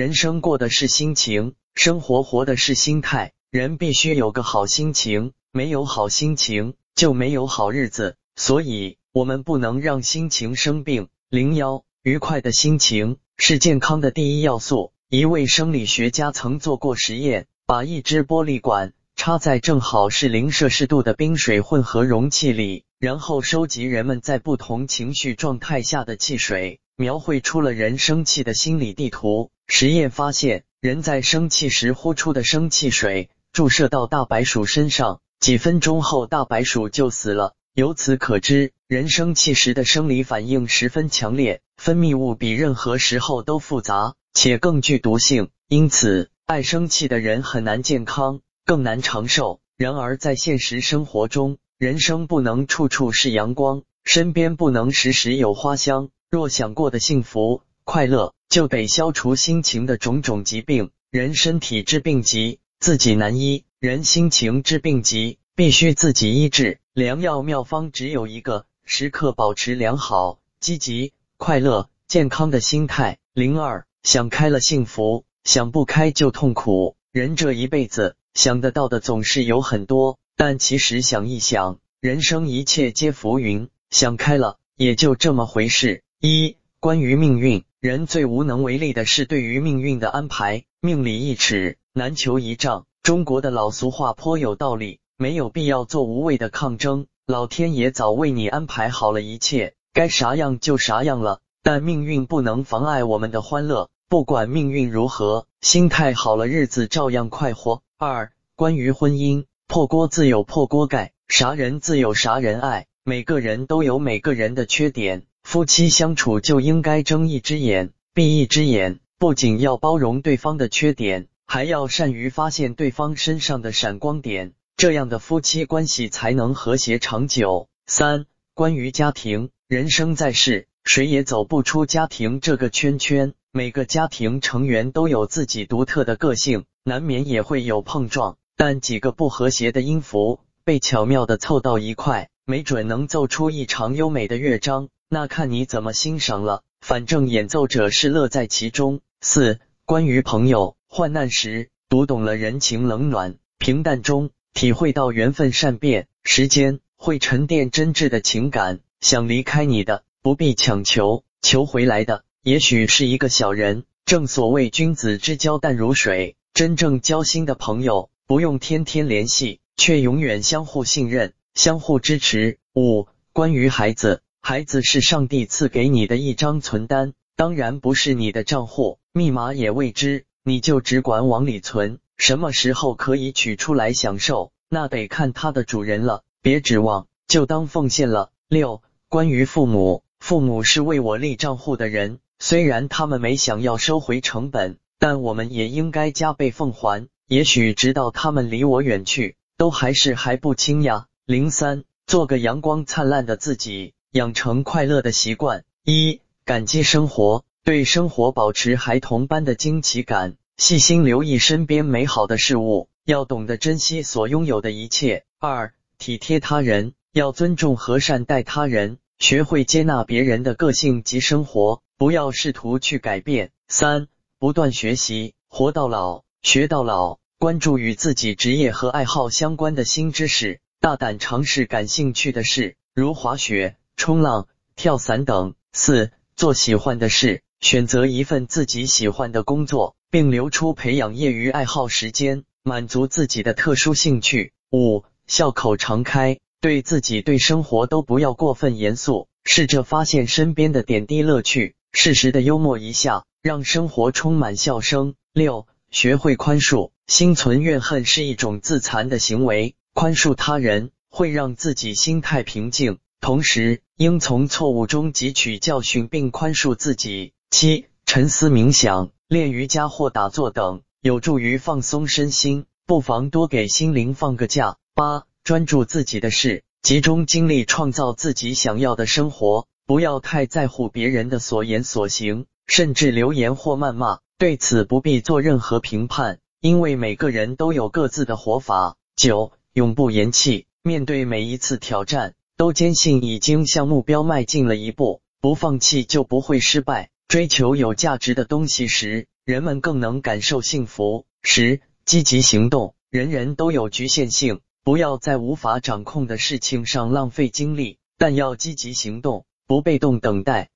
人生过的是心情，生活活的是心态。人必须有个好心情，没有好心情就没有好日子。所以，我们不能让心情生病。零幺，愉快的心情是健康的第一要素。一位生理学家曾做过实验，把一只玻璃管插在正好是零摄氏度的冰水混合容器里。然后收集人们在不同情绪状态下的汽水，描绘出了人生气的心理地图。实验发现，人在生气时呼出的生气水注射到大白鼠身上，几分钟后大白鼠就死了。由此可知，人生气时的生理反应十分强烈，分泌物比任何时候都复杂且更具毒性。因此，爱生气的人很难健康，更难长寿。然而，在现实生活中，人生不能处处是阳光，身边不能时时有花香。若想过得幸福快乐，就得消除心情的种种疾病。人身体之病疾，自己难医；人心情之病疾，必须自己医治。良药妙方只有一个：时刻保持良好、积极、快乐、健康的心态。零二，想开了幸福，想不开就痛苦。人这一辈子想得到的总是有很多。但其实想一想，人生一切皆浮云，想开了也就这么回事。一、关于命运，人最无能为力的是对于命运的安排。命里一尺，难求一丈。中国的老俗话颇有道理，没有必要做无谓的抗争。老天爷早为你安排好了一切，该啥样就啥样了。但命运不能妨碍我们的欢乐，不管命运如何，心态好了，日子照样快活。二、关于婚姻。破锅自有破锅盖，啥人自有啥人爱。每个人都有每个人的缺点，夫妻相处就应该睁一只眼闭一只眼，不仅要包容对方的缺点，还要善于发现对方身上的闪光点，这样的夫妻关系才能和谐长久。三、关于家庭，人生在世，谁也走不出家庭这个圈圈。每个家庭成员都有自己独特的个性，难免也会有碰撞。但几个不和谐的音符被巧妙的凑到一块，没准能奏出一场优美的乐章。那看你怎么欣赏了。反正演奏者是乐在其中。四、关于朋友，患难时读懂了人情冷暖，平淡中体会到缘分善变，时间会沉淀真挚的情感。想离开你的，不必强求，求回来的也许是一个小人。正所谓君子之交淡如水，真正交心的朋友。不用天天联系，却永远相互信任、相互支持。五、关于孩子，孩子是上帝赐给你的一张存单，当然不是你的账户，密码也未知，你就只管往里存。什么时候可以取出来享受，那得看它的主人了，别指望，就当奉献了。六、关于父母，父母是为我立账户的人，虽然他们没想要收回成本，但我们也应该加倍奉还。也许直到他们离我远去，都还是还不清呀。零三，做个阳光灿烂的自己，养成快乐的习惯。一，感激生活，对生活保持孩童般的惊奇感，细心留意身边美好的事物，要懂得珍惜所拥有的一切。二，体贴他人，要尊重和善待他人，学会接纳别人的个性及生活，不要试图去改变。三，不断学习，活到老，学到老。关注与自己职业和爱好相关的新知识，大胆尝试感兴趣的事，如滑雪、冲浪、跳伞等。四、做喜欢的事，选择一份自己喜欢的工作，并留出培养业余爱好时间，满足自己的特殊兴趣。五、笑口常开，对自己对生活都不要过分严肃，试着发现身边的点滴乐趣，适时的幽默一下，让生活充满笑声。六、学会宽恕。心存怨恨是一种自残的行为，宽恕他人会让自己心态平静，同时应从错误中汲取教训并宽恕自己。七、沉思冥想、练瑜伽或打坐等，有助于放松身心，不妨多给心灵放个假。八、专注自己的事，集中精力创造自己想要的生活，不要太在乎别人的所言所行，甚至留言或谩骂，对此不必做任何评判。因为每个人都有各自的活法。九，永不言弃，面对每一次挑战，都坚信已经向目标迈进了一步，不放弃就不会失败。追求有价值的东西时，人们更能感受幸福。十、积极行动。人人都有局限性，不要在无法掌控的事情上浪费精力，但要积极行动，不被动等待。